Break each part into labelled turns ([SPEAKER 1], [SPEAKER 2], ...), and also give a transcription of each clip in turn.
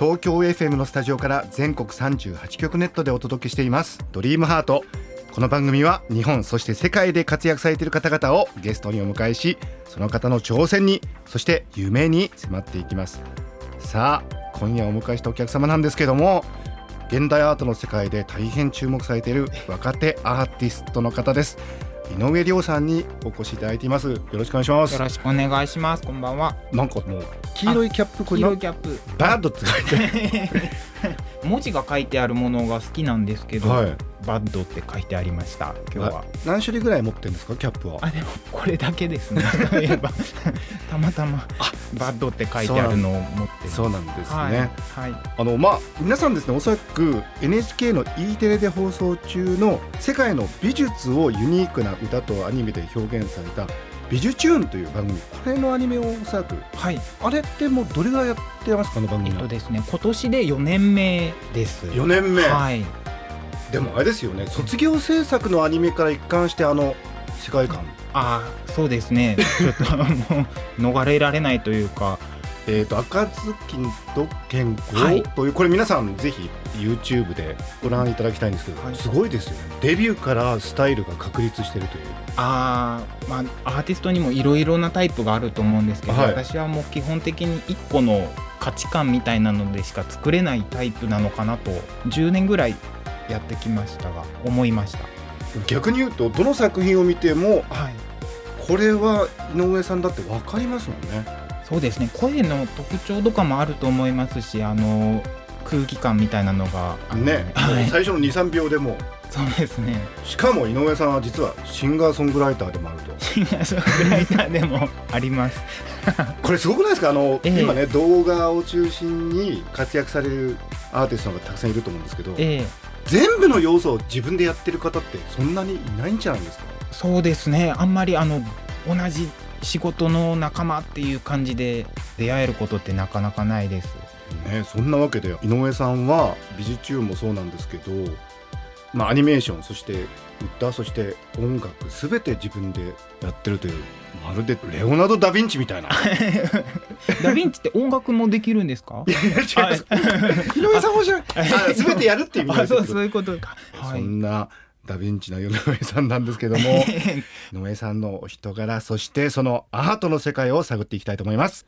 [SPEAKER 1] 東京 FM のスタジオから全国38局ネットでお届けしています。ドリームハート。この番組は日本そして世界で活躍されている方々をゲストにお迎えしその方の挑戦にそして夢に迫っていきます。さあ今夜お迎えしたお客様なんですけども現代アートの世界で大変注目されている若手アーティストの方です。井上亮さんにお越しいただいていますよろしくお願いします
[SPEAKER 2] よろしくお願いします。こんばんは。
[SPEAKER 1] なんかもう黄色いキャップこれな
[SPEAKER 2] 黄色いキャップ。
[SPEAKER 1] バッドって書いて
[SPEAKER 2] 文字が書いてあるものが好きなんですけど、
[SPEAKER 1] はい
[SPEAKER 2] bad って書いてありました。今日は。
[SPEAKER 1] 何種類ぐらい持ってるんですかキャップは？
[SPEAKER 2] あでもこれだけですね。たまたま bad って書いてあるのを持ってる。
[SPEAKER 1] そうなんですね、
[SPEAKER 2] はい。はい。
[SPEAKER 1] あのまあ皆さんですねおそらく NHK の E テレで放送中の世界の美術をユニークな歌とアニメで表現された「びじゅチューン」という番組これのアニメをおそらく
[SPEAKER 2] はい。
[SPEAKER 1] あれってもうどれぐらいやってますか？あの番
[SPEAKER 2] えっとですね、今年で4年目です。
[SPEAKER 1] 4年目、
[SPEAKER 2] はい。
[SPEAKER 1] でもあれですよね卒業制作のアニメから一貫してあの世界観
[SPEAKER 2] ああ、そうですね。ちょっともう 逃れられないというか。
[SPEAKER 1] えー、と赤ずきんと健
[SPEAKER 2] はい。
[SPEAKER 1] 康という、これ皆さんぜひ YouTube でご覧いただきたいんですけど、
[SPEAKER 2] はい。
[SPEAKER 1] すごいですよね。デビューからスタイルが確立してるという。
[SPEAKER 2] あーまあアーティストにもいろいろなタイプがあると思うんですけど、
[SPEAKER 1] はい。
[SPEAKER 2] 私はもう基本的に1個の価値観みたいなのでしか作れないタイプなのかなと10年ぐらいやってきましたが思いました。
[SPEAKER 1] 逆に言うとどの作品を見ても
[SPEAKER 2] はい。
[SPEAKER 1] これは井上さんだって分かりますもんね
[SPEAKER 2] そうですね。声の特徴とかもあると思いますしあの空気感みたいなのが
[SPEAKER 1] ね、
[SPEAKER 2] はい、
[SPEAKER 1] 最初の23秒でも。
[SPEAKER 2] そうですね。
[SPEAKER 1] しかも井上さんは実はシンガーソングライターでもあると。
[SPEAKER 2] シンガーソングライターでもあります。
[SPEAKER 1] これすごくないですか？あの、
[SPEAKER 2] ええ。
[SPEAKER 1] 今ね動画を中心に活躍されるアーティストがたくさんいると思うんですけど。
[SPEAKER 2] ええ。
[SPEAKER 1] 全部の要素を自分でやってる方ってそんなにいないんじゃないですか？
[SPEAKER 2] そうですね。あんまりあの同じ仕事の仲間っていう感じで出会えることってなかなかないです。
[SPEAKER 1] ね、そんなわけで井上さんは美術中もそうなんですけど、まあ、アニメーションそして歌そして音楽すべて自分でやってるというまるでレオナルド・ダ・ヴィンチみたいな。
[SPEAKER 2] ダヴィンチって音楽もできるんですか？
[SPEAKER 1] いや違います。井上さんもじゃすべてやるっていう意味ですけど
[SPEAKER 2] そういうことか。はい
[SPEAKER 1] そんなダ・ヴィンチの井上さんなんですけども 井上さんのお人柄そしてそのアートの世界を探っていきたいと思います。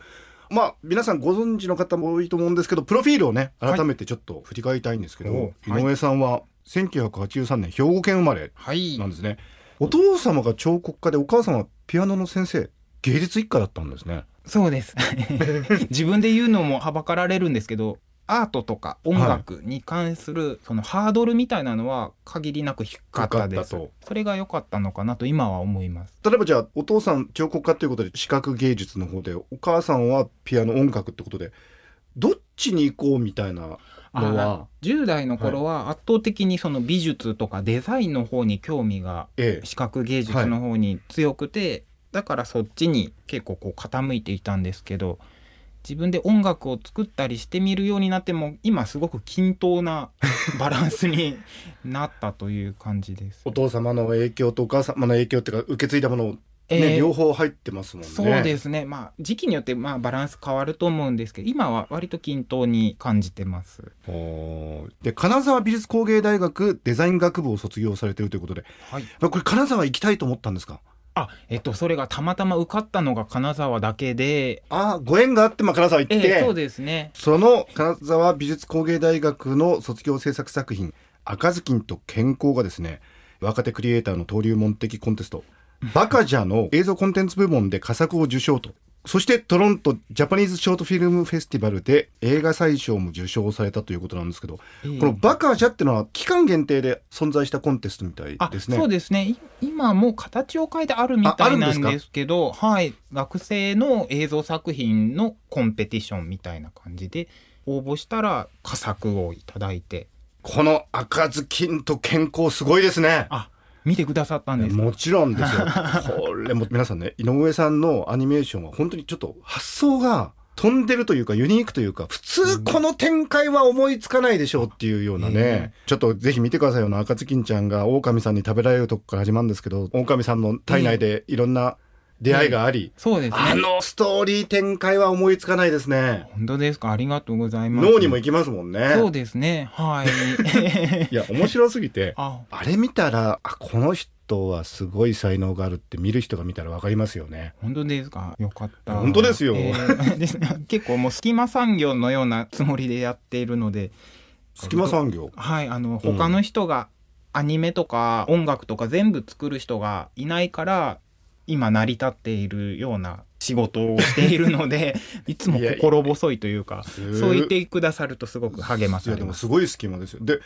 [SPEAKER 1] まあ皆さんご存知の方も多いと思うんですけどプロフィールをね
[SPEAKER 2] はい
[SPEAKER 1] 改めてちょっと振り返りたいんですけど、
[SPEAKER 2] お
[SPEAKER 1] 井上さんは1983年兵庫県生まれ
[SPEAKER 2] はい
[SPEAKER 1] なんですね。お父様が彫刻家でお母様はピアノの先生芸術一家だったんですね。
[SPEAKER 2] そうです 自分で言うのもはばかられるんですけどアートとか音楽に関するそのハードルみたいなのは限りなく低かったです。それが良かったのかなと今は思います。
[SPEAKER 1] 例えばじゃあお父さん彫刻家ということで視覚芸術の方でお母さんはピアノ音楽ってことでどっちに行こうみたいなのは、
[SPEAKER 2] 10代の頃は圧倒的にその美術とかデザインの方に興味が
[SPEAKER 1] ええ、
[SPEAKER 2] 視覚芸術の方に強くて、だからそっちに結構こう傾いていたんですけど自分で音楽を作ったりしてみるようになっても今すごく均等な バランスになったという感じです。
[SPEAKER 1] お父様の影響とお母様の影響っていうか受け継いだものを、ね
[SPEAKER 2] えー
[SPEAKER 1] 両方入ってますもんね。
[SPEAKER 2] そうですねまあ時期によってまあバランス変わると思うんですけど今は割と均等に感じてます。
[SPEAKER 1] で金沢美術工芸大学デザイン学部を卒業されてるということで
[SPEAKER 2] はい、
[SPEAKER 1] これ金沢行きたいと思ったんですか？
[SPEAKER 2] あえっとそれがたまたま受かったのが金沢だけで。
[SPEAKER 1] ああご縁があって、まあ、金沢行って、
[SPEAKER 2] ええそうですね。
[SPEAKER 1] その金沢美術工芸大学の卒業制作作品「赤ずきんと健康」がですね若手クリエイターの登竜門的コンテスト。バカジャの映像コンテンツ部門で佳作を受賞とそしてトロントジャパニーズショートフィルムフェスティバルで映画祭賞も受賞されたということなんですけど、
[SPEAKER 2] ええ。
[SPEAKER 1] このバカジャっていうのは期間限定で存在したコンテストみたい
[SPEAKER 2] あ
[SPEAKER 1] ですね。
[SPEAKER 2] そうですね。い今もう形を変えてあるみたいなん
[SPEAKER 1] です
[SPEAKER 2] けどはい。学生の映像作品のコンペティションみたいな感じで応募したら佳作をいただいて。
[SPEAKER 1] この赤ずきんと健康すごいですね。
[SPEAKER 2] あ見てくださったんです。か
[SPEAKER 1] もちろんですよ。これも皆さんね井上さんのアニメーションは本当にちょっと発想が飛んでるというかユニークというか普通この展開は思いつかないでしょうっていうようなね、
[SPEAKER 2] え。
[SPEAKER 1] ちょっとぜひ見てくださいよな。赤ずきんちゃんが狼さんに食べられるとこから始まるんですけど狼さんの体内でいろんな出会いがあり、
[SPEAKER 2] そうですね。
[SPEAKER 1] あのストーリー展開は思いつかないですね。
[SPEAKER 2] 本当ですか？ありがとうございます。
[SPEAKER 1] 脳にも行きますもんね。
[SPEAKER 2] そうですね。はい。
[SPEAKER 1] いや面白すぎて
[SPEAKER 2] あ。
[SPEAKER 1] あれ見たらあこの人はすごい才能があるって見る人が見たらわかりますよね。
[SPEAKER 2] 本当ですか？よかった。
[SPEAKER 1] 本当ですよ。
[SPEAKER 2] えー 結構もう隙間産業のようなつもりでやっているので。
[SPEAKER 1] 隙間産業？
[SPEAKER 2] はいあの他の人がアニメとか音楽とか全部作る人がいないから今成り立っているような仕事をしているので いつも心細いというか
[SPEAKER 1] す
[SPEAKER 2] そう言ってくださるとすごく励ま
[SPEAKER 1] いや
[SPEAKER 2] されます。
[SPEAKER 1] でもすごい隙間ですよ。で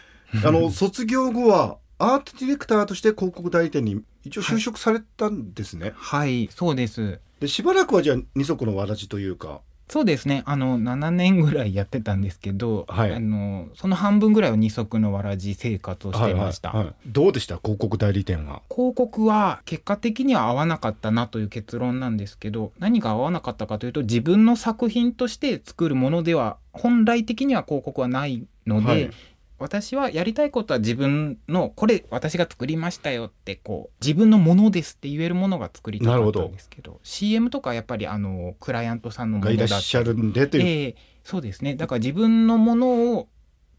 [SPEAKER 1] あの卒業後はアートディレクターとして広告代理店に一応就職されたんですね、
[SPEAKER 2] はいそうです。
[SPEAKER 1] でしばらくはじゃあ二足のわらじというか
[SPEAKER 2] そうですね。あの7年ぐらいやってたんですけど、
[SPEAKER 1] はい。
[SPEAKER 2] あのその半分ぐらいは二足のわらじ生活をしていました、
[SPEAKER 1] はいはい。はいどうでした？広告代理店は。
[SPEAKER 2] 広告は結果的には合わなかったなという結論なんですけど何が合わなかったかというと自分の作品として作るものでは本来的には広告はないので、
[SPEAKER 1] はい
[SPEAKER 2] 私はやりたいことは自分のこれ私が作りましたよってこう自分のものですって言えるものが作りたかったんですけど CM とかやっぱりあのクライアントさんのも
[SPEAKER 1] がい
[SPEAKER 2] のだった
[SPEAKER 1] らっしゃるんでという、
[SPEAKER 2] ええそうですね。だから自分のものを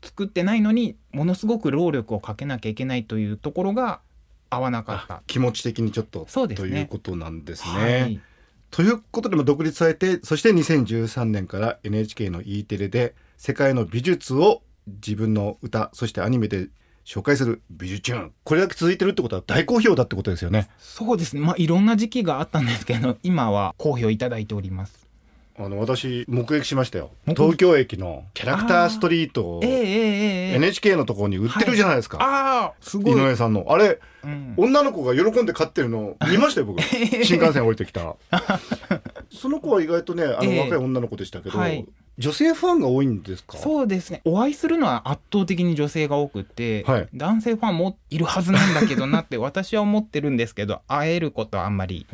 [SPEAKER 2] 作ってないのにものすごく労力をかけなきゃいけないというところが合わなかった。
[SPEAKER 1] あ。気持ち的にちょっと
[SPEAKER 2] そうですね。
[SPEAKER 1] ということなんですね。
[SPEAKER 2] はい、
[SPEAKER 1] ということでも独立されてそして2013年から NHK の E テレで世界の美術を自分の歌そしてアニメで紹介する美術チューン。これだけ続いてるってことは大好評だってことですよね。
[SPEAKER 2] そうですね。まあいろんな時期があったんですけど 今は好評いただいております。
[SPEAKER 1] あの私目撃しましたよ。東京駅のキャラクターストリートを
[SPEAKER 2] ええええええ。
[SPEAKER 1] NHK のところに売ってるじゃないですか、
[SPEAKER 2] ああすごい、
[SPEAKER 1] 井上さんの。あれ
[SPEAKER 2] うん。
[SPEAKER 1] 女の子が喜んで買ってるの見ましたよ僕 新幹線降りてきた。その子は意外とねあの、
[SPEAKER 2] ええ。
[SPEAKER 1] 若い女の子でしたけど、
[SPEAKER 2] はい
[SPEAKER 1] 女性ファンが多いんですか？
[SPEAKER 2] そうですね。お会いするのは圧倒的に女性が多くて、
[SPEAKER 1] はい。
[SPEAKER 2] 男性ファンもいるはずなんだけどなって 私は思ってるんですけど会えることはあんまり。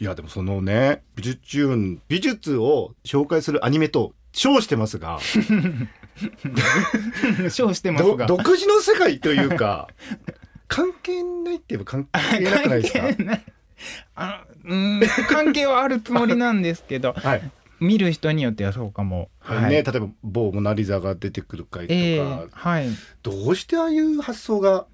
[SPEAKER 1] いやでもそのね美術チューン美術を紹介するアニメと称してますが。
[SPEAKER 2] 称してます
[SPEAKER 1] ど
[SPEAKER 2] が
[SPEAKER 1] 独自の世界というか 関係ないって言えば関係なくないですか？
[SPEAKER 2] あのうん関係はあるつもりなんですけど。
[SPEAKER 1] はい、
[SPEAKER 2] 見る人によってはそうかも。
[SPEAKER 1] ね、例えば某モナ・リザが出てくる回とか、
[SPEAKER 2] ええはい。
[SPEAKER 1] どうしてああいう発想が？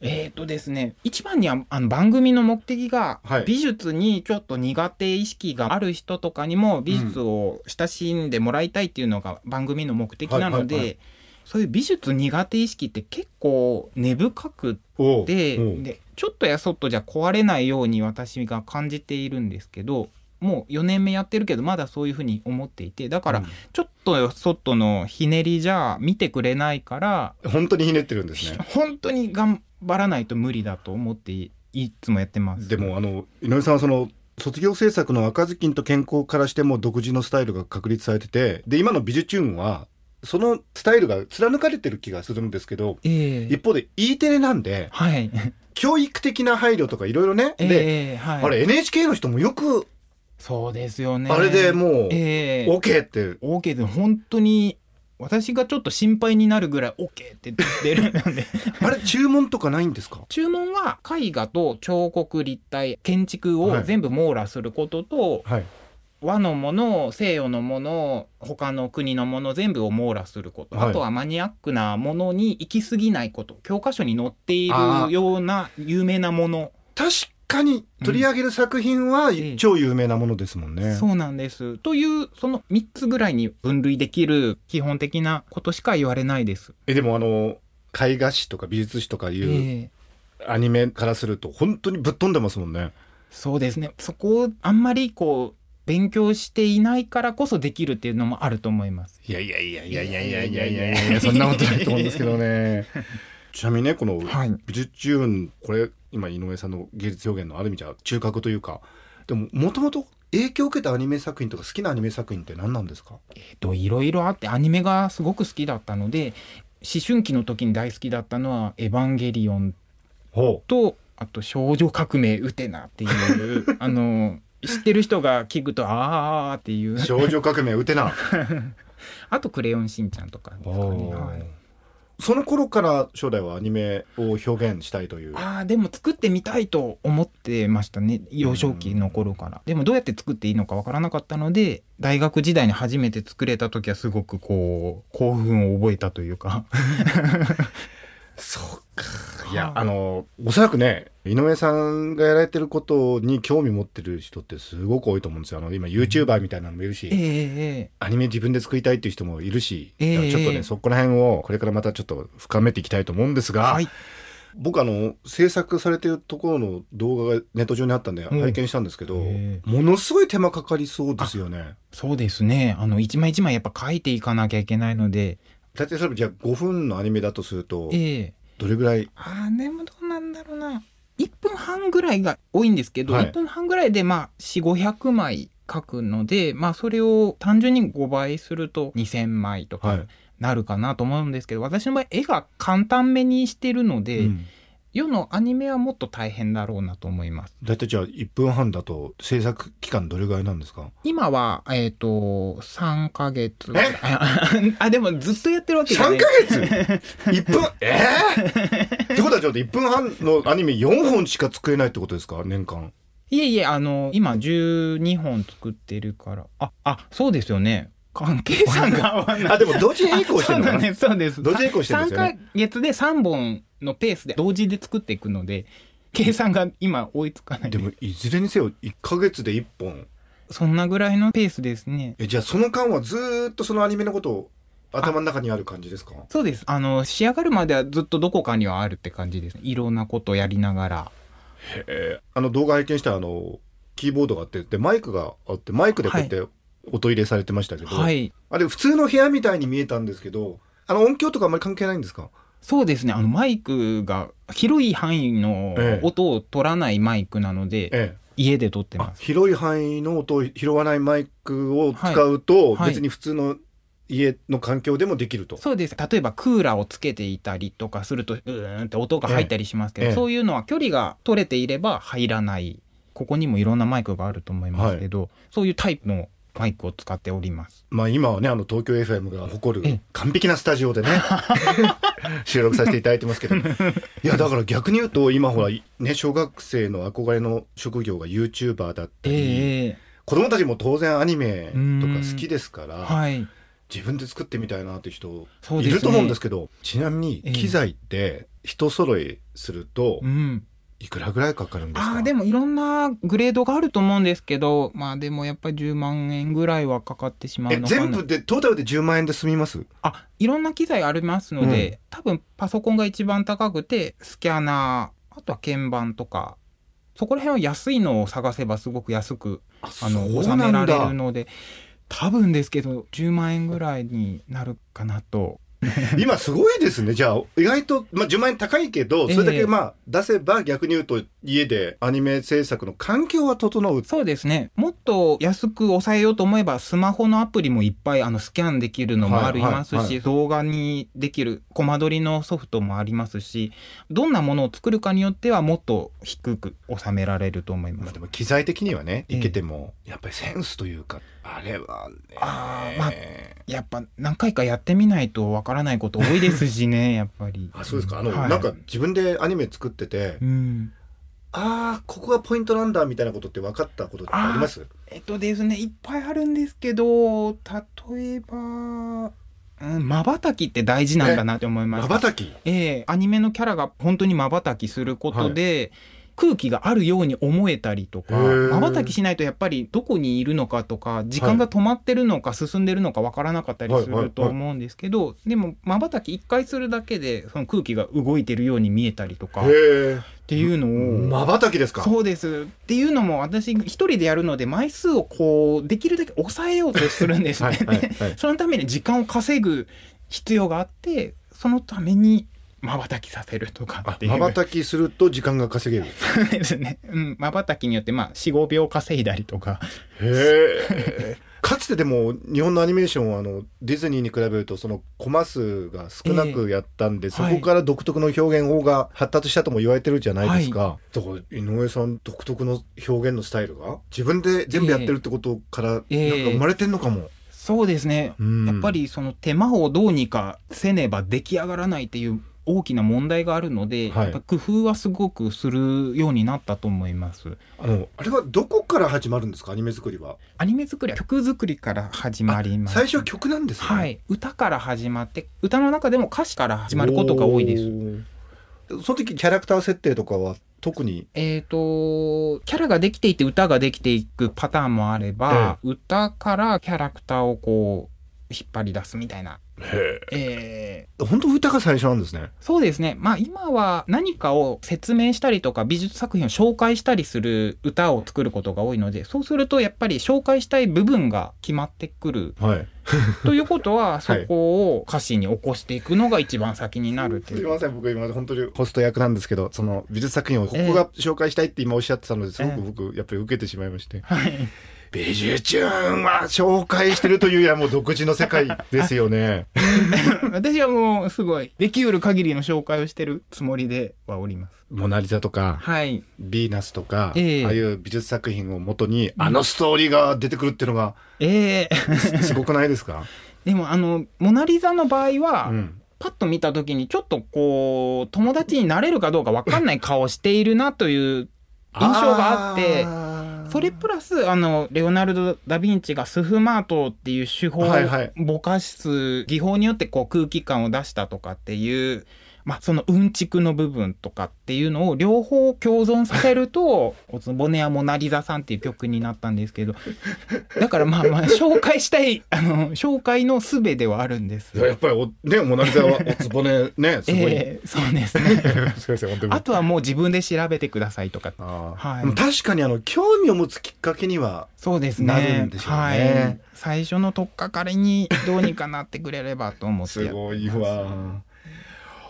[SPEAKER 2] えーとですね、一番にはあの番組の目的が、
[SPEAKER 1] はい。
[SPEAKER 2] 美術にちょっと苦手意識がある人とかにも美術を親しんでもらいたいっていうのが番組の目的なので、
[SPEAKER 1] はいはいはい。
[SPEAKER 2] そういう美術苦手意識って結構根深くてでちょっとやそっとじゃ壊れないように私が感じているんですけどもう4年目やってるけどまだそういうふうに思っていてだから
[SPEAKER 1] うん
[SPEAKER 2] ちょっとやそっとのひねりじゃ見てくれないから
[SPEAKER 1] 本当にひねってるんですね
[SPEAKER 2] 本当に頑張らないと無理だと思っていいつもやってます。
[SPEAKER 1] でもあの井上さんはその卒業制作の赤ずきんと健康からしても独自のスタイルが確立されててで今の美術チューンはそのスタイルが貫かれてる気がするんですけど
[SPEAKER 2] ええ
[SPEAKER 1] 一方で E テレなんで
[SPEAKER 2] はい。
[SPEAKER 1] 教育的な配慮とかいろいろね、で
[SPEAKER 2] ええはい。
[SPEAKER 1] あれ NHK の人もよく
[SPEAKER 2] そうですよね。
[SPEAKER 1] あれでもう
[SPEAKER 2] ええ。
[SPEAKER 1] OK って、
[SPEAKER 2] OK で本当に私がちょっと心配になるぐらい OK って出るので。
[SPEAKER 1] あれ注文とかないんですか？
[SPEAKER 2] 注文は絵画と彫刻立体建築を
[SPEAKER 1] はい。
[SPEAKER 2] 全部網羅することと、
[SPEAKER 1] はい。
[SPEAKER 2] 和のもの西洋のもの他の国のもの全部を網羅すること、
[SPEAKER 1] はい。
[SPEAKER 2] あとはマニアックなものに行き過ぎないこと。教科書に載っているような有名なもの。
[SPEAKER 1] 確かに取り上げる作品は
[SPEAKER 2] ええ
[SPEAKER 1] 超有名なものですもんね、
[SPEAKER 2] そうなんです。というその3つぐらいに分類できる基本的なことしか言われないです。
[SPEAKER 1] えでもあの絵画史とか美術史とかいう
[SPEAKER 2] ええ
[SPEAKER 1] アニメからすると本当にぶっ飛んでますもんね
[SPEAKER 2] そうですね。そこをあんまりこう勉強していないからこそできるっていうのもあると思います。
[SPEAKER 1] いやいやいやいやいやいやいやいやいやそんなことないと思うんですけどね ちなみにねこの
[SPEAKER 2] はい。
[SPEAKER 1] 美術チューンこれ今井上さんの芸術表現のある意味じゃ中核というか。でももともと影響を受けたアニメ作品とか好きなアニメ作品って何なんですか？
[SPEAKER 2] えっといろいろあってアニメがすごく好きだったので思春期の時に大好きだったのは「エヴァンゲリオン
[SPEAKER 1] ほ」
[SPEAKER 2] とあと「少女革命ウテナ」っていう あの知ってる人が聞くとあーっていう。
[SPEAKER 1] 少女革命ウテナ
[SPEAKER 2] あと「クレヨンしんちゃん」とか。ですかね、はい
[SPEAKER 1] その頃から初代はアニメを表現したいという。
[SPEAKER 2] ああでも作ってみたいと思ってましたね。幼少期の頃から、でもどうやって作っていいのかわからなかったので大学時代に初めて作れた時はすごくこう興奮を覚えたというか
[SPEAKER 1] いや
[SPEAKER 2] はい。
[SPEAKER 1] あのおそらくね井上さんがやられてることに興味持ってる人ってすごく多いと思うんですよ。あの今 YouTuber みたいなのもいるし、
[SPEAKER 2] ええええ。
[SPEAKER 1] アニメ自分で作りたいっていう人もいるし、
[SPEAKER 2] ええ。
[SPEAKER 1] だからちょっとねそこら辺をこれからまたちょっと深めていきたいと思うんですが、
[SPEAKER 2] はい。
[SPEAKER 1] 僕あの制作されてるところの動画がネット上にあったんで
[SPEAKER 2] うん。
[SPEAKER 1] 拝見したんですけど、
[SPEAKER 2] へえ。
[SPEAKER 1] ものすごい手間かかりそうですよね。
[SPEAKER 2] そうですね。あの一枚一枚やっぱ書いていかなきゃいけないので。
[SPEAKER 1] 大体それじゃあ5分のアニメだとすると
[SPEAKER 2] ええ
[SPEAKER 1] どれぐらい？
[SPEAKER 2] あーでもどうなんだろうな。1分半ぐらいが多いんですけど、
[SPEAKER 1] はい。
[SPEAKER 2] 1分半ぐらいでまあ4500枚書くのでまあそれを単純に5倍すると2000枚とか
[SPEAKER 1] はい。
[SPEAKER 2] なるかなと思うんですけど、私の場合絵が簡単めにしてるので、
[SPEAKER 1] うん
[SPEAKER 2] 世のアニメはもっと大変だろうなと思います。
[SPEAKER 1] 大体じゃあ1分半だと制作期間どれぐらいなんですか？
[SPEAKER 2] 今はえっ、と3ヶ月ぐらい。あでもずっとやってるわけじゃない。
[SPEAKER 1] 3ヶ月 ?1 分？え？ー、ってことはちょっと1分半のアニメ4本しか作れないってことですか？年間。
[SPEAKER 2] いえいえ、あの、今12本作ってるから。あ、あ、そうですよね。関係算が合わない。
[SPEAKER 1] あでも同時並行してるのかな？
[SPEAKER 2] そうです、そうです。
[SPEAKER 1] 同時並行してるんですよね
[SPEAKER 2] 3ヶ月で3本のペースで同時で作っていくので、計算が今追いつかない。
[SPEAKER 1] でもいずれにせよ1ヶ月で1本
[SPEAKER 2] そんなぐらいのペースですね。
[SPEAKER 1] えじゃあその間はずーっとそのアニメのことを頭の中にある感じですか？
[SPEAKER 2] そうです。あの、仕上がるまではずっとどこかにはあるって感じです。いろんなことをやりながら。
[SPEAKER 1] えーあの動画拝見したあのキーボードがあってでマイクがあってマイクでこうやって音入れされてましたけど、
[SPEAKER 2] はい。
[SPEAKER 1] あれ普通の部屋みたいに見えたんですけどあの音響とかあんまり関係ないんですか？
[SPEAKER 2] そうですね。あの、マイクが広い範囲の
[SPEAKER 1] ええ。
[SPEAKER 2] 音を取らないマイクなので、
[SPEAKER 1] ええ。
[SPEAKER 2] 家で撮って
[SPEAKER 1] あ
[SPEAKER 2] ます。
[SPEAKER 1] 広い範囲の音を拾わないマイクを使うと、
[SPEAKER 2] はい。
[SPEAKER 1] 別に普通の家の環境でもできると、
[SPEAKER 2] そうです。例えばクーラーをつけていたりとかするとうーんって音が入ったりしますけど、
[SPEAKER 1] ええ。
[SPEAKER 2] そういうのは距離が取れていれば入らない。ここにもいろんなマイクがあると思いますけど、そういうタイプのマイクを使っております。
[SPEAKER 1] まあ今はねあの東京 FM が誇る
[SPEAKER 2] ええ。
[SPEAKER 1] 完璧なスタジオでね 収録させていただいてますけど。いやだから逆に言うと今ほらね小学生の憧れの職業が YouTuber だったり、
[SPEAKER 2] ええ
[SPEAKER 1] 子供たちも当然アニメとか好きですから、
[SPEAKER 2] はい。
[SPEAKER 1] 自分で作ってみたいなって人いると思うんですけどちなみに
[SPEAKER 2] ええ。
[SPEAKER 1] 機材って人揃えすると
[SPEAKER 2] うん
[SPEAKER 1] いくらぐらいかかるんですか？
[SPEAKER 2] あーでもいろんなグレードがあると思うんですけどまあでもやっぱり10万円ぐらいはかかってしまう
[SPEAKER 1] え
[SPEAKER 2] のかな。
[SPEAKER 1] 全部でトータルで10万円で済みます？
[SPEAKER 2] あいろんな機材ありますので、多分パソコンが一番高くてスキャナーあとは鍵盤とかそこら辺は安いのを探せばすごく安くあの収められるので多分ですけど10万円ぐらいになるかなと
[SPEAKER 1] 今すごいですね。じゃあ意外と、まあ、10万円高いけどそれだ
[SPEAKER 2] ええ
[SPEAKER 1] けまあ出せば逆に言うと家でアニメ制作の環境は整う。
[SPEAKER 2] そうですね。もっと安く抑えようと思えばスマホのアプリもいっぱいあのスキャンできるのもありますし、
[SPEAKER 1] はいはいはい。
[SPEAKER 2] 動画にできるコマ撮りのソフトもありますしどんなものを作るかによってはもっと低く収められると思います。
[SPEAKER 1] まあでも機材的にはね
[SPEAKER 2] ええ。
[SPEAKER 1] いけても、やっぱりセンスというかあれはね。
[SPEAKER 2] あーまあやっぱ何回かやってみないとわからないこと多いですしね やっぱり。
[SPEAKER 1] あそうですか。あの、
[SPEAKER 2] はい。
[SPEAKER 1] なんか自分でアニメ作ってて、
[SPEAKER 2] うん。
[SPEAKER 1] ああここがポイントなんだみたいなことって分かったことってあります？
[SPEAKER 2] えっとですねいっぱいあるんですけど例えばうんまばたきって大事なんだなって思いました。
[SPEAKER 1] まばたき？
[SPEAKER 2] ええアニメのキャラが本当にまばたきすることで、空気があるように思えたりとかまばたきしないとやっぱりどこにいるのかとか時間が止まってるのか進んでるのかわからなかったりすると思うんですけどでもまばたき一回するだけでその空気が動いてるように見えたりとかっていうのを
[SPEAKER 1] まばたきですか？
[SPEAKER 2] そうです。っていうのも私一人でやるので枚数をこうできるだけ抑えようとするんですね。
[SPEAKER 1] はい。
[SPEAKER 2] そのために時間を稼ぐ必要があってそのためにまばたきさせるとかっていう。
[SPEAKER 1] まばたきすると時間が稼げる。
[SPEAKER 2] ですね。まばたきによってまあ45秒稼いだりとか。
[SPEAKER 1] へえ。かつてでも日本のアニメーションはあのディズニーに比べるとそのコマ数が少なくやったんで、
[SPEAKER 2] え
[SPEAKER 1] そこから独特の表現法が発達したとも言われてるじゃないですか、だから井上さん独特の表現のスタイルが自分で全部やってるってことからなんか
[SPEAKER 2] ええ
[SPEAKER 1] 生まれてんのかも、
[SPEAKER 2] そうですね、
[SPEAKER 1] うん。
[SPEAKER 2] やっぱりその手間をどうにかせねば出来上がらないっていう大きな問題があるので、
[SPEAKER 1] はい。
[SPEAKER 2] やっぱ工夫はすごくするようになったと思います。
[SPEAKER 1] あのあれはどこから始まるんですか？アニメ作りは。
[SPEAKER 2] アニメ作りは曲作りから始まります。
[SPEAKER 1] 最初は曲なんですね。
[SPEAKER 2] はい。歌から始まって歌の中でも歌詞から始まることが多いです。
[SPEAKER 1] すその時キャラクター設定とかは特に？
[SPEAKER 2] えっ、とキャラができていて歌ができていくパターンもあれば、歌からキャラクターをこう引っ張り出すみたいなえー
[SPEAKER 1] 本当歌が最初なんですね
[SPEAKER 2] そうですね。まあ今は何かを説明したりとか美術作品を紹介したりする歌を作ることが多いので、そうするとやっぱり紹介したい部分が決まってくる。
[SPEAKER 1] はい
[SPEAKER 2] ということは、そこを歌詞に起こしていくのが一番先になるっていう。
[SPEAKER 1] すいません僕今本当にホスト役なんですけどその美術作品をここが紹介したいって今おっしゃってたのですごく僕やっぱり受けてしまいまして
[SPEAKER 2] はい。
[SPEAKER 1] 美術運は紹介してるというよりはもう独自の世界ですよね。
[SPEAKER 2] 私はもうすごい、できうる限りの紹介をしてるつもりではおります。
[SPEAKER 1] モナリザとか
[SPEAKER 2] はい。
[SPEAKER 1] ヴィーナスとか、
[SPEAKER 2] ええ。
[SPEAKER 1] ああいう美術作品をもとにあのストーリーが出てくるっていうのが
[SPEAKER 2] ええ。
[SPEAKER 1] す すごくないですか、
[SPEAKER 2] でもあの、モナリザの場合は、
[SPEAKER 1] うん、
[SPEAKER 2] パッと見た時にちょっとこう友達になれるかどうか分かんない顔しているなという印象があってそれプラスあのレオナルド・ダ・ヴィンチがスフマートっていう手法を
[SPEAKER 1] はいはい
[SPEAKER 2] ぼかす技法によってこう空気感を出したとかっていう。まあ、そのうんちくの部分とかっていうのを両方共存させると「おつぼねやモナリザさん」っていう曲になったんですけどだからまあまあ紹介したい あの紹介の術ではあるんです。
[SPEAKER 1] いややっぱりおねモナリザはおつぼねね すごい、
[SPEAKER 2] ええそうですね。あとはもう自分で調べてくださいとか。はい。
[SPEAKER 1] 確かにあの興味を持つきっかけには
[SPEAKER 2] そうですね。
[SPEAKER 1] なるんでしょうね。
[SPEAKER 2] はい。最初の取っかかりにどうにかなってくれればと思って
[SPEAKER 1] すごいわ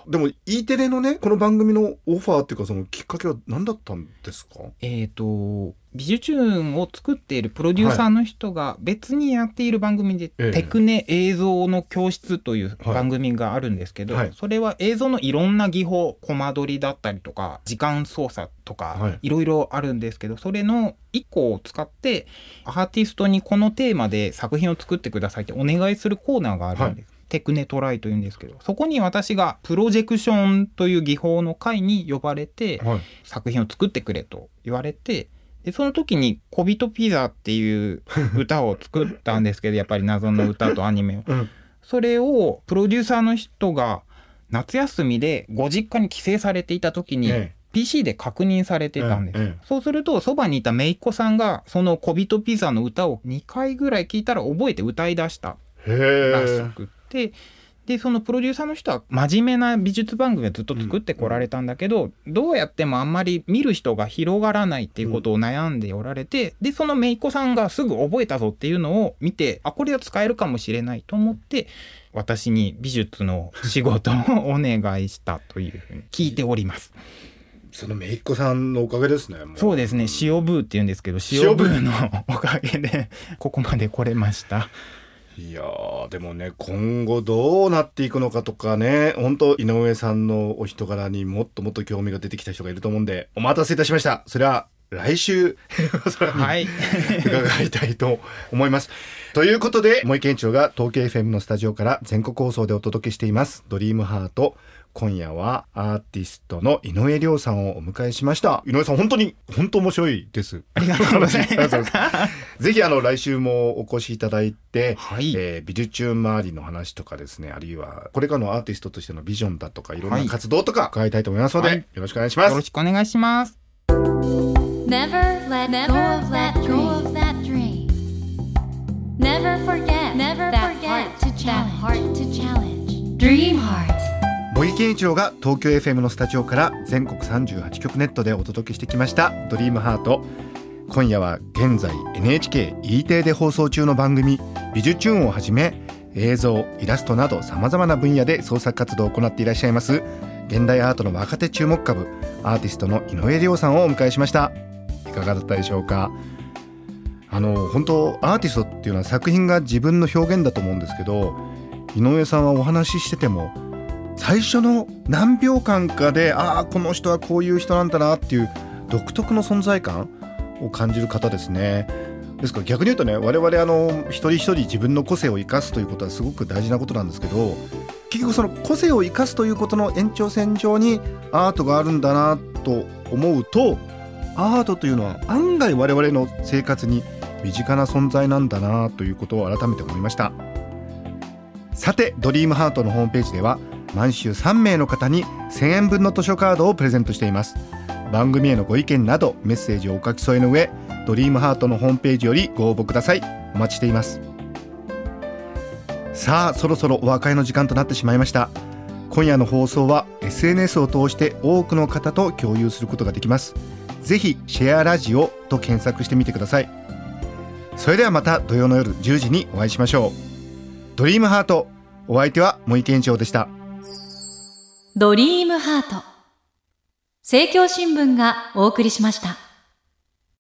[SPEAKER 1] でも E テレのねこの番組のオファーっていうかそのきっかけは何だったんですか？
[SPEAKER 2] えっ、と、美術チューンを作っているプロデューサーの人が別にやっている番組で、
[SPEAKER 1] ええ。
[SPEAKER 2] テクネ映像の教室という番組があるんですけど、
[SPEAKER 1] はい。
[SPEAKER 2] それは映像のいろんな技法、コマ撮りだったりとか、時間操作とか、
[SPEAKER 1] はい。
[SPEAKER 2] いろいろあるんですけど、それの1個を使って、アーティストにこのテーマで作品を作ってくださいってお願いするコーナーがあるんです。テクネトライというんですけど、そこに私がプロジェクションという技法の会に呼ばれて、
[SPEAKER 1] はい。
[SPEAKER 2] 作品を作ってくれと言われて、で、その時に、小人ピザっていう歌を作ったんですけど、やっぱり謎の歌とアニメを。
[SPEAKER 1] うん。
[SPEAKER 2] それを、プロデューサーの人が、夏休みでご実家に帰省されていた時に、
[SPEAKER 1] え
[SPEAKER 2] PC で確認されてたんです。そうすると、そばにいた姪っ子さんが、その小人ピザの歌を2回ぐらい聞いたら覚えて歌い出した
[SPEAKER 1] へ
[SPEAKER 2] らし
[SPEAKER 1] え
[SPEAKER 2] くって、でそのプロデューサーの人は真面目な美術番組をずっと作ってこられたんだけど、どうやってもあんまり見る人が広がらないっていうことを悩んでおられて、でその姪っ子さんがすぐ覚えたぞっていうのを見てあこれは使えるかもしれないと思って私に美術の仕事をお願いしたというふうに聞いております。
[SPEAKER 1] その姪っ子さんのおかげですねも
[SPEAKER 2] そうですね。塩ブーって言うんですけど塩ブーのおかげでここまで来れました。
[SPEAKER 1] いやーでもね今後どうなっていくのかとかね本当井上さんのお人柄にもっともっと興味が出てきた人がいると思うんでお待たせいたしました。それは来週
[SPEAKER 2] はい。
[SPEAKER 1] 伺いたいと思います。ということで森健長が東京 FM のスタジオから全国放送でお届けしています「ドリームハート今夜はアーティストの井上涼さんをお迎えしました井上さん本当に本当面白いです
[SPEAKER 2] ありがとうございます
[SPEAKER 1] ありがとうございますぜひあの来週もお越しいただいて、
[SPEAKER 2] はい
[SPEAKER 1] えー美術中周りの話とかですねあるいはこれからのアーティストとしてのビジョンだとかいろん
[SPEAKER 2] は
[SPEAKER 1] ない活動とか伺いたいと思いますので、
[SPEAKER 2] はい
[SPEAKER 1] よろしくお願いします
[SPEAKER 2] よろしくお願いします。
[SPEAKER 3] Never let go of that dream. Never forget
[SPEAKER 4] Never
[SPEAKER 3] that
[SPEAKER 4] forget
[SPEAKER 3] heart to
[SPEAKER 4] that
[SPEAKER 3] challenge. heart to challenge. Dream heart.
[SPEAKER 1] 茂木健一郎が東京 FM のスタジオから全国38局ネットでお届けしてきました「ドリームハート。今夜は現在 NHKE テレで放送中の番組「美術チューン」をはじめ映像イラストなどさまざまな分野で創作活動を行っていらっしゃいます。現代アートの若手注目株アーティストの井上亮さんをお迎えしました。いかがだったでしょうか？あの本当アーティストっていうのは作品が自分の表現だと思うんですけど井上さんはお話ししてても最初の何秒間かでああこの人はこういう人なんだなっていう独特の存在感を感じる方ですね。ですから逆に言うとね我々あの一人一人自分の個性を生かすということはすごく大事なことなんですけど結局その個性を生かすということの延長線上にアートがあるんだなと思うとアートというのは案外我々の生活に身近な存在なんだなということを改めて思いました。さてドリームハートのホームページでは毎週3名の方に1000円分の図書カードをプレゼントしています。番組へのご意見などメッセージをお書き添えの上ドリームハートのホームページよりご応募ください。お待ちしています。さあそろそろお別れの時間となってしまいました。今夜の放送は SNS を通して多くの方と共有することができます。ぜひシェアラジオと検索してみてください。それではまた土曜の夜10時にお会いしましょう。ドリームハート。お相手は森健一郎でした。
[SPEAKER 4] ドリームハート。政教新聞がお送りしました。